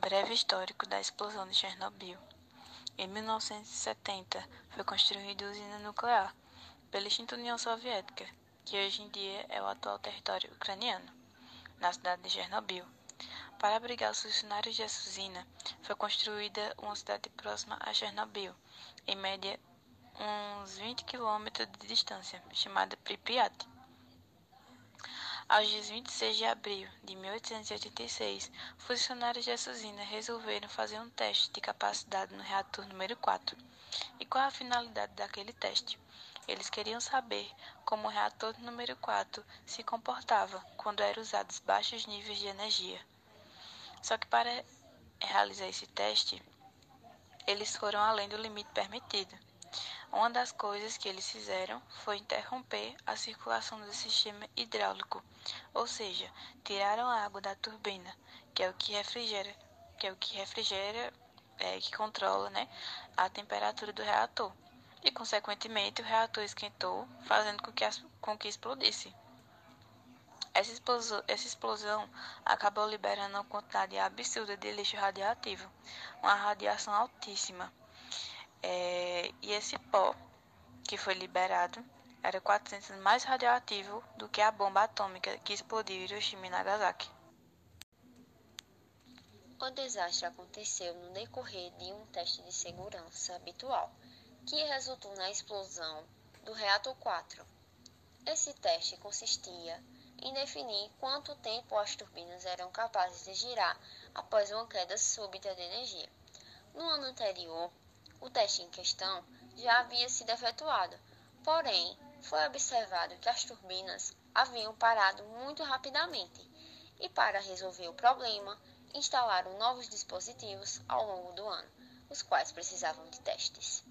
Breve histórico da explosão de Chernobyl. Em 1970, foi construída a usina nuclear pela extinta União Soviética, que hoje em dia é o atual território ucraniano, na cidade de Chernobyl. Para abrigar os funcionários dessa usina, foi construída uma cidade próxima a Chernobyl, em média uns 20 quilômetros de distância, chamada Pripyat. Aos dias 26 de abril de 1886, funcionários dessa usina resolveram fazer um teste de capacidade no reator número 4. E qual a finalidade daquele teste? Eles queriam saber como o reator número 4 se comportava quando eram usados baixos níveis de energia. Só que para realizar esse teste, eles foram além do limite permitido. Uma das coisas que eles fizeram foi interromper a circulação do sistema hidráulico, ou seja, tiraram a água da turbina, que é o que refrigera, que é o que refrigera, é, que controla, né, a temperatura do reator. E consequentemente o reator esquentou, fazendo com que, as, com que explodisse. Essa explosão, essa explosão acabou liberando uma quantidade absurda de lixo radioativo, uma radiação altíssima é, e esse pó que foi liberado era 400 mais radioativo do que a bomba atômica que explodiu em Hiroshima e Nagasaki. O desastre aconteceu no decorrer de um teste de segurança habitual, que resultou na explosão do reator 4. Esse teste consistia em definir quanto tempo as turbinas eram capazes de girar após uma queda súbita de energia. No ano anterior, o teste em questão já havia sido efetuado, porém, foi observado que as turbinas haviam parado muito rapidamente e, para resolver o problema, instalaram novos dispositivos ao longo do ano, os quais precisavam de testes.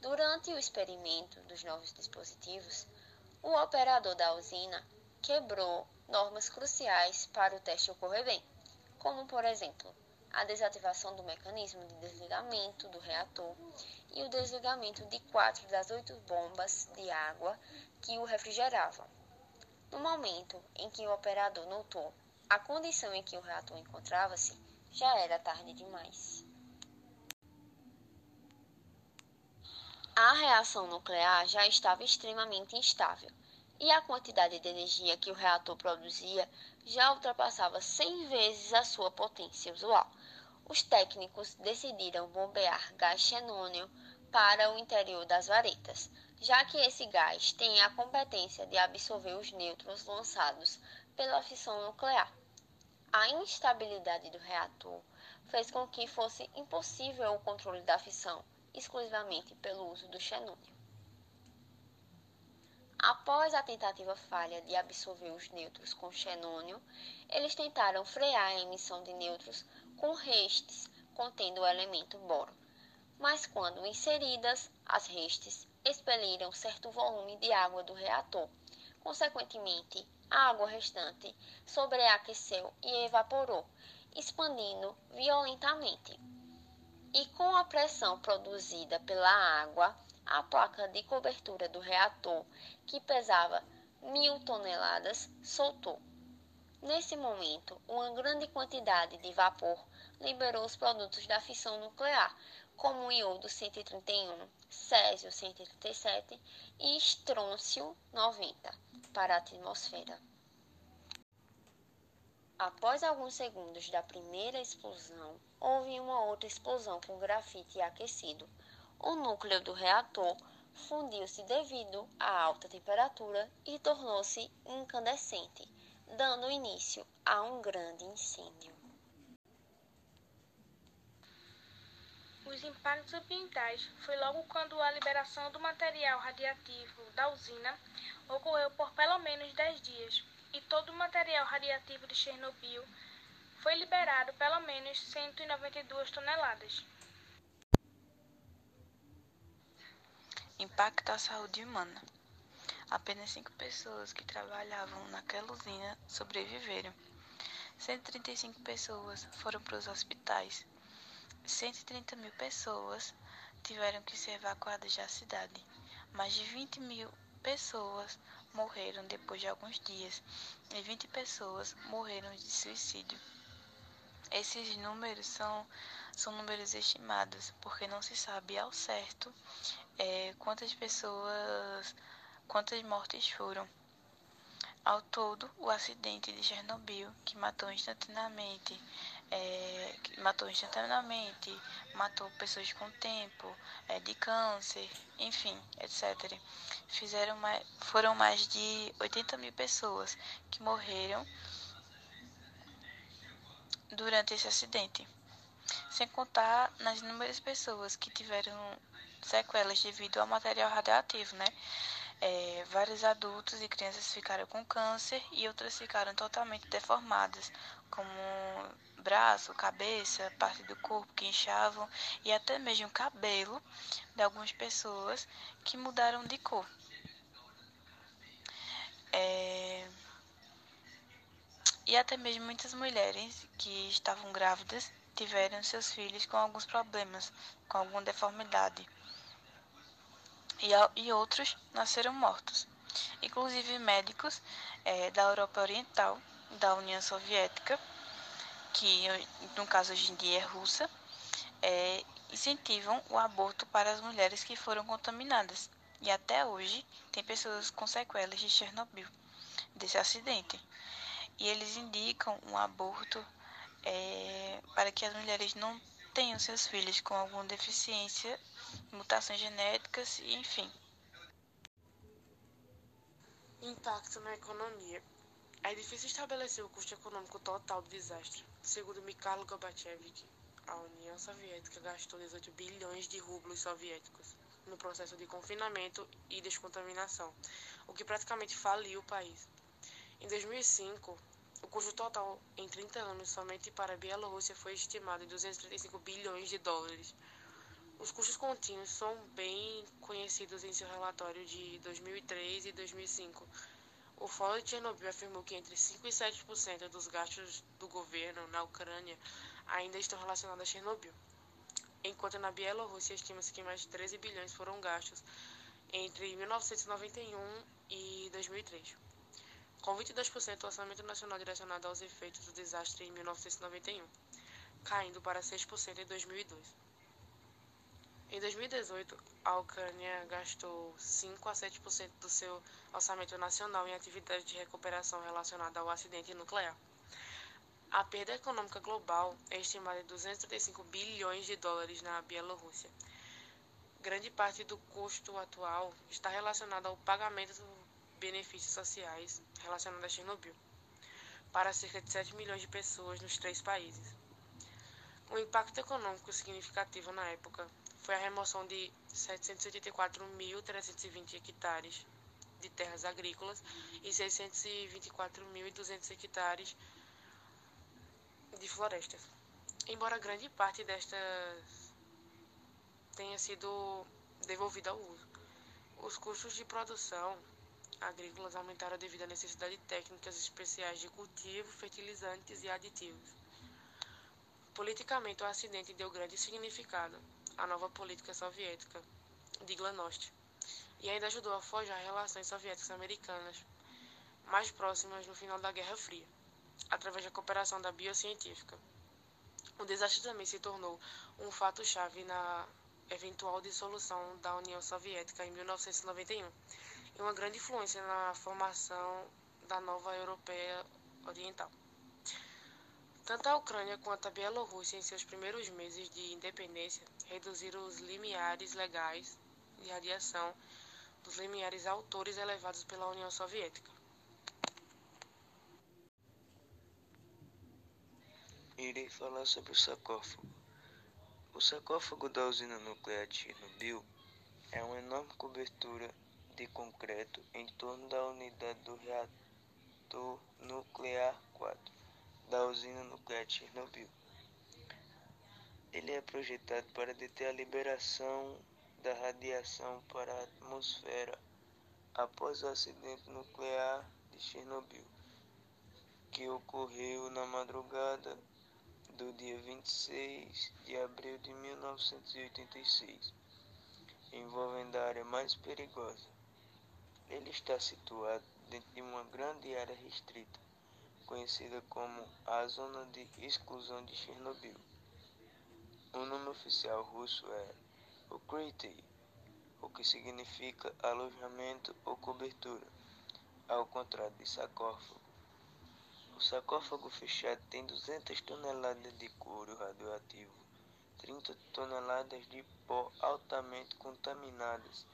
Durante o experimento dos novos dispositivos, o operador da usina quebrou normas cruciais para o teste ocorrer bem, como, por exemplo, a desativação do mecanismo de desligamento do reator e o desligamento de quatro das oito bombas de água que o refrigeravam. No momento em que o operador notou a condição em que o reator encontrava-se, já era tarde demais. A reação nuclear já estava extremamente instável e a quantidade de energia que o reator produzia já ultrapassava 100 vezes a sua potência usual os técnicos decidiram bombear gás xenônio para o interior das varetas, já que esse gás tem a competência de absorver os nêutrons lançados pela fissão nuclear. A instabilidade do reator fez com que fosse impossível o controle da fissão exclusivamente pelo uso do xenônio. Após a tentativa falha de absorver os nêutrons com xenônio, eles tentaram frear a emissão de nêutrons com restes contendo o elemento boro. Mas quando inseridas, as restes expeliram certo volume de água do reator. Consequentemente, a água restante sobreaqueceu e evaporou, expandindo violentamente. E com a pressão produzida pela água, a placa de cobertura do reator, que pesava mil toneladas, soltou. Nesse momento, uma grande quantidade de vapor liberou os produtos da fissão nuclear, como o iodo 131, césio 137 e estrôncio 90, para a atmosfera. Após alguns segundos da primeira explosão, houve uma outra explosão com grafite aquecido. O núcleo do reator fundiu-se devido à alta temperatura e tornou-se incandescente dando início a um grande incêndio. Os impactos ambientais foi logo quando a liberação do material radiativo da usina ocorreu por pelo menos 10 dias, e todo o material radiativo de Chernobyl foi liberado pelo menos 192 toneladas. Impacto à saúde humana. Apenas cinco pessoas que trabalhavam naquela usina sobreviveram. 135 pessoas foram para os hospitais. 130 mil pessoas tiveram que ser evacuadas da cidade. Mais de 20 mil pessoas morreram depois de alguns dias e 20 pessoas morreram de suicídio. Esses números são, são números estimados, porque não se sabe ao certo é, quantas pessoas, quantas mortes foram. Ao todo, o acidente de Chernobyl, que matou instantaneamente, é, matou instantaneamente, matou pessoas com tempo, é, de câncer, enfim, etc. Fizeram mais, foram mais de 80 mil pessoas que morreram durante esse acidente, sem contar nas inúmeras pessoas que tiveram sequelas devido ao material radioativo, né? É, vários adultos e crianças ficaram com câncer e outras ficaram totalmente deformadas, como braço, cabeça, parte do corpo que inchavam e até mesmo cabelo de algumas pessoas que mudaram de cor. É, e até mesmo muitas mulheres que estavam grávidas tiveram seus filhos com alguns problemas, com alguma deformidade e, e outros nasceram mortos. Inclusive médicos é, da Europa Oriental, da União Soviética, que no caso hoje em dia é russa, é, incentivam o aborto para as mulheres que foram contaminadas. E até hoje tem pessoas com sequelas de Chernobyl, desse acidente. E eles indicam um aborto é, para que as mulheres não tenham seus filhos com alguma deficiência mutações genéticas e enfim. Impacto na economia. É difícil estabelecer o custo econômico total do desastre. Segundo Mikhail Gorbachev, a União Soviética gastou 18 bilhões de rublos soviéticos no processo de confinamento e descontaminação, o que praticamente faliu o país. Em 2005, o custo total em 30 anos somente para a Bielorrússia foi estimado em 235 bilhões de dólares, os custos contínuos são bem conhecidos em seu relatório de 2003 e 2005. O Fórum de Chernobyl afirmou que entre 5 e 7% dos gastos do governo na Ucrânia ainda estão relacionados a Chernobyl, enquanto na Bielorrússia estima-se que mais de 13 bilhões foram gastos entre 1991 e 2003, com 22% do orçamento nacional direcionado aos efeitos do desastre em 1991, caindo para 6% em 2002. Em 2018, a Ucrânia gastou 5 a 7% do seu orçamento nacional em atividades de recuperação relacionada ao acidente nuclear. A perda econômica global é estimada em 235 bilhões de dólares na Bielorrússia. Grande parte do custo atual está relacionada ao pagamento benefícios sociais relacionados a Chernobyl, para cerca de 7 milhões de pessoas nos três países. O impacto econômico significativo na época foi a remoção de 784.320 hectares de terras agrícolas e 624.200 hectares de florestas. Embora grande parte destas tenha sido devolvida ao uso, os custos de produção agrícolas aumentaram devido à necessidade de técnicas especiais de cultivo, fertilizantes e aditivos. Politicamente, o acidente deu grande significado a nova política soviética de Glasnost e ainda ajudou a forjar relações soviéticas americanas mais próximas no final da Guerra Fria, através da cooperação da biocientífica. O desastre também se tornou um fato-chave na eventual dissolução da União Soviética em 1991 e uma grande influência na formação da nova Europeia Oriental. Tanto a Ucrânia quanto a Bielorrússia, em seus primeiros meses de independência, reduziram os limiares legais de radiação dos limiares autores elevados pela União Soviética. Irei falar sobre o sarcófago. O sarcófago da usina nuclear de Chernobyl é uma enorme cobertura de concreto em torno da unidade do reator nuclear 4 da usina nuclear de Chernobyl. Ele é projetado para deter a liberação da radiação para a atmosfera após o acidente nuclear de Chernobyl, que ocorreu na madrugada do dia 26 de abril de 1986, envolvendo a área mais perigosa. Ele está situado dentro de uma grande área restrita conhecida como a Zona de Exclusão de Chernobyl. O nome oficial russo é Ukrytие, o que significa alojamento ou cobertura, ao contrário de sarcófago. O sarcófago fechado tem 200 toneladas de couro radioativo, 30 toneladas de pó altamente contaminadas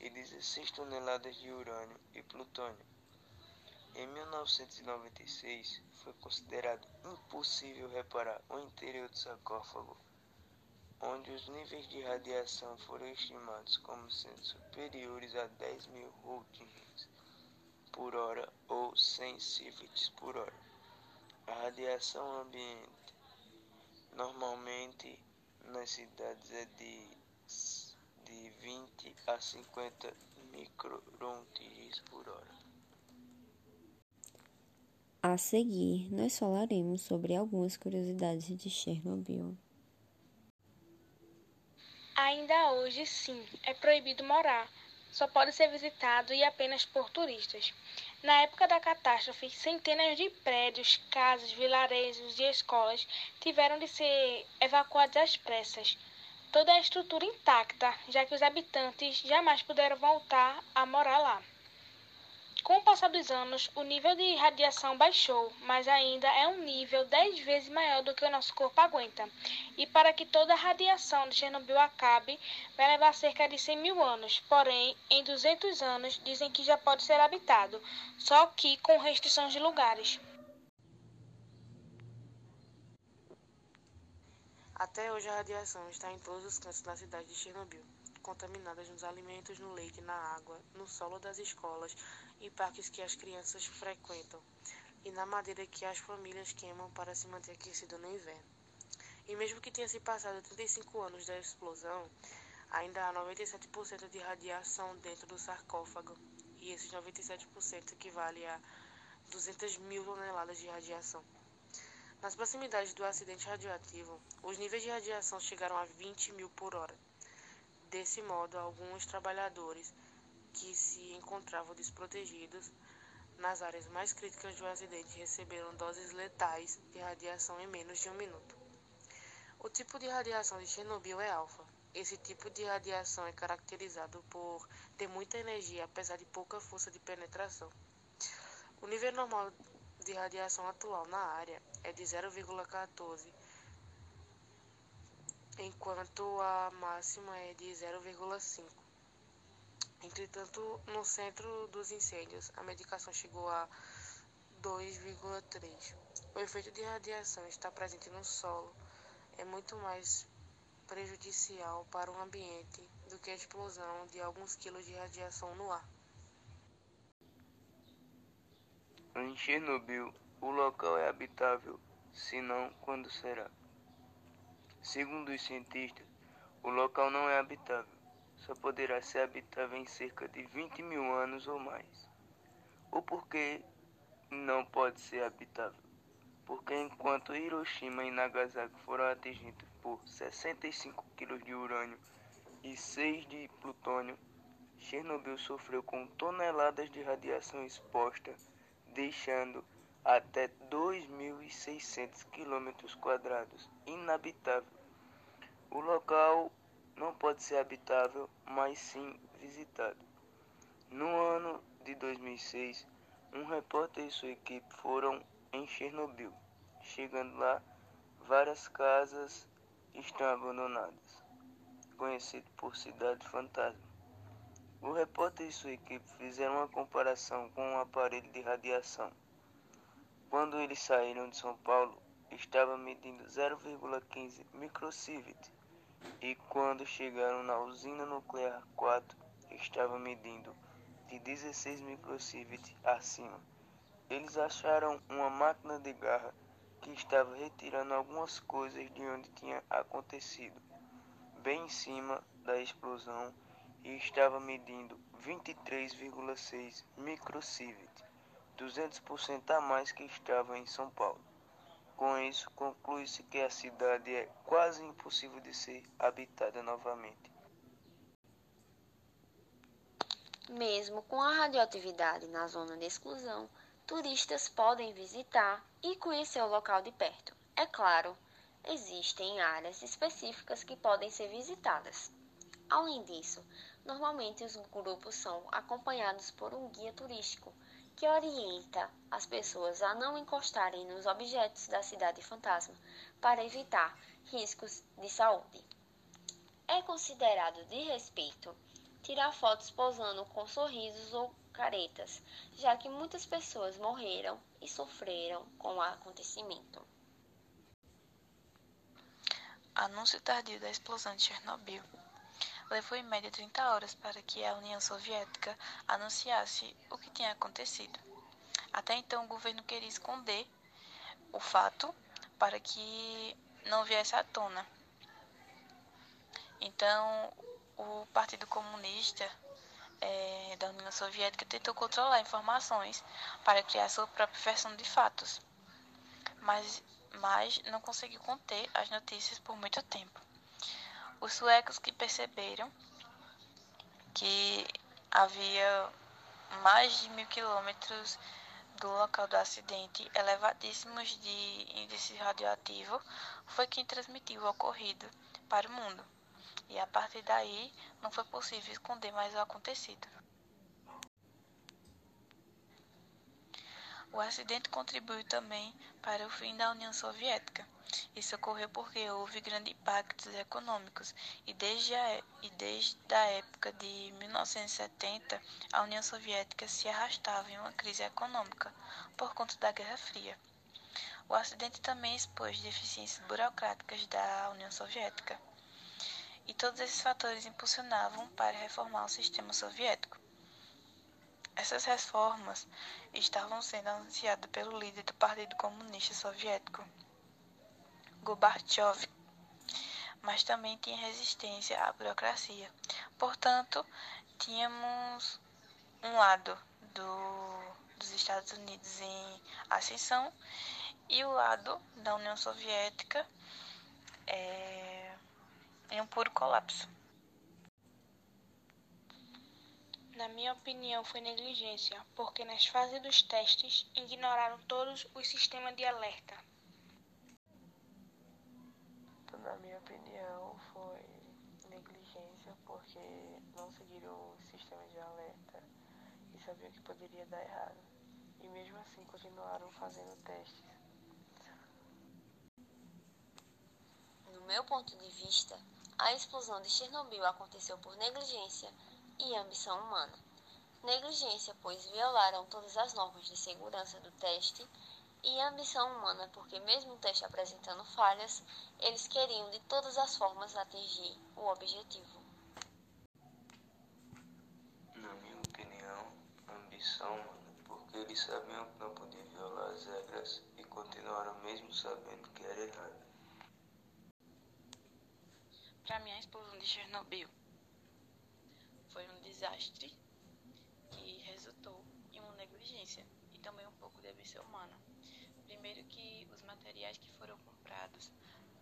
e 16 toneladas de urânio e plutônio. Em 1996, foi considerado impossível reparar o interior do sarcófago, onde os níveis de radiação foram estimados como sendo superiores a 10 mil röntgens por hora ou 100 sieverts por hora. A radiação ambiente normalmente nas cidades é de de 20 a 50 microrôntgens por hora. A seguir, nós falaremos sobre algumas curiosidades de Chernobyl. Ainda hoje, sim, é proibido morar. Só pode ser visitado e apenas por turistas. Na época da catástrofe, centenas de prédios, casas, vilarejos e escolas tiveram de ser evacuados às pressas toda a estrutura intacta, já que os habitantes jamais puderam voltar a morar lá. Com o passar dos anos, o nível de radiação baixou, mas ainda é um nível 10 vezes maior do que o nosso corpo aguenta. E para que toda a radiação de Chernobyl acabe, vai levar cerca de 100 mil anos. Porém, em 200 anos, dizem que já pode ser habitado, só que com restrições de lugares. Até hoje a radiação está em todos os cantos da cidade de Chernobyl, contaminadas nos alimentos, no leite, na água, no solo das escolas e parques que as crianças frequentam, e na madeira que as famílias queimam para se manter aquecido no inverno. E mesmo que tenha se passado 35 anos da explosão, ainda há 97% de radiação dentro do sarcófago, e esses 97% equivale a 200 mil toneladas de radiação. Nas proximidades do acidente radioativo, os níveis de radiação chegaram a 20 mil por hora. Desse modo, alguns trabalhadores que se encontravam desprotegidos nas áreas mais críticas do acidente receberam doses letais de radiação em menos de um minuto. O tipo de radiação de Chernobyl é alfa. Esse tipo de radiação é caracterizado por ter muita energia, apesar de pouca força de penetração. O nível normal de radiação atual na área é de 0,14, enquanto a máxima é de 0,5. Entretanto, no centro dos incêndios, a medicação chegou a 2,3. O efeito de radiação está presente no solo é muito mais prejudicial para o ambiente do que a explosão de alguns quilos de radiação no ar. Em Chernobyl, o local é habitável, se não, quando será? Segundo os cientistas, o local não é habitável, só poderá ser habitável em cerca de 20 mil anos ou mais. O porquê não pode ser habitável? Porque enquanto Hiroshima e Nagasaki foram atingidos por 65 kg de urânio e 6 de plutônio, Chernobyl sofreu com toneladas de radiação exposta deixando até 2.600 km quadrados inabitável. O local não pode ser habitável, mas sim visitado. No ano de 2006, um repórter e sua equipe foram em Chernobyl. Chegando lá, várias casas estão abandonadas, conhecido por Cidade Fantasma. O repórter e sua equipe fizeram uma comparação com um aparelho de radiação. Quando eles saíram de São Paulo, estava medindo 0,15 microsievert e quando chegaram na usina nuclear 4, estava medindo de 16 microsievert acima. Eles acharam uma máquina de garra que estava retirando algumas coisas de onde tinha acontecido, bem em cima da explosão e estava medindo 23,6 microsievert, 200% a mais que estava em São Paulo. Com isso, conclui-se que a cidade é quase impossível de ser habitada novamente. Mesmo com a radioatividade na zona de exclusão, turistas podem visitar e conhecer o local de perto. É claro, existem áreas específicas que podem ser visitadas. Além disso, normalmente os grupos são acompanhados por um guia turístico que orienta as pessoas a não encostarem nos objetos da cidade fantasma para evitar riscos de saúde. É considerado de respeito tirar fotos posando com sorrisos ou caretas, já que muitas pessoas morreram e sofreram com o acontecimento. Anúncio tardio da explosão de Chernobyl. Levou em média 30 horas para que a União Soviética anunciasse o que tinha acontecido. Até então, o governo queria esconder o fato para que não viesse à tona. Então, o Partido Comunista é, da União Soviética tentou controlar informações para criar sua própria versão de fatos, mas, mas não conseguiu conter as notícias por muito tempo. Os suecos que perceberam que havia mais de mil quilômetros do local do acidente elevadíssimos de índice radioativo foi quem transmitiu o ocorrido para o mundo. E a partir daí não foi possível esconder mais o acontecido. O acidente contribuiu também para o fim da União Soviética. Isso ocorreu porque houve grandes impactos econômicos e desde, a, e desde a época de 1970 a União Soviética se arrastava em uma crise econômica por conta da Guerra Fria. O acidente também expôs deficiências burocráticas da União Soviética. E todos esses fatores impulsionavam para reformar o sistema soviético. Essas reformas estavam sendo anunciadas pelo líder do Partido Comunista Soviético, Gorbachev, mas também tinha resistência à burocracia. Portanto, tínhamos um lado do, dos Estados Unidos em ascensão e o lado da União Soviética é, em um puro colapso. Na minha opinião, foi negligência, porque nas fases dos testes ignoraram todos os sistemas de alerta. Na minha opinião, foi negligência, porque não seguiram o sistema de alerta e sabiam que poderia dar errado. E mesmo assim continuaram fazendo testes. No meu ponto de vista, a explosão de Chernobyl aconteceu por negligência e ambição humana. Negligência, pois violaram todas as normas de segurança do teste, e ambição humana, porque, mesmo o teste apresentando falhas, eles queriam de todas as formas atingir o objetivo. Na minha opinião, ambição humana, porque eles sabiam que não podiam violar as regras e continuaram mesmo sabendo que era errado. Para mim, a explosão de Chernobyl foi um desastre que resultou em uma negligência e também um pouco de ambição humana. Primeiro que os materiais que foram comprados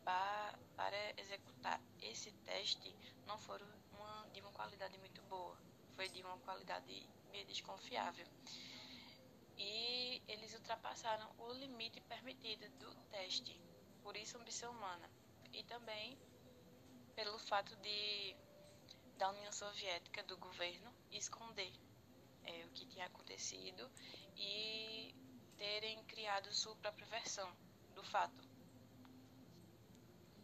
para, executar esse teste não foram uma, de uma qualidade muito boa, foi de uma qualidade meio desconfiável. E eles ultrapassaram o limite permitido do teste, por isso ambição humana. E também pelo fato de da União Soviética, do governo, esconder é, o que tinha acontecido e terem criado sua própria versão do fato.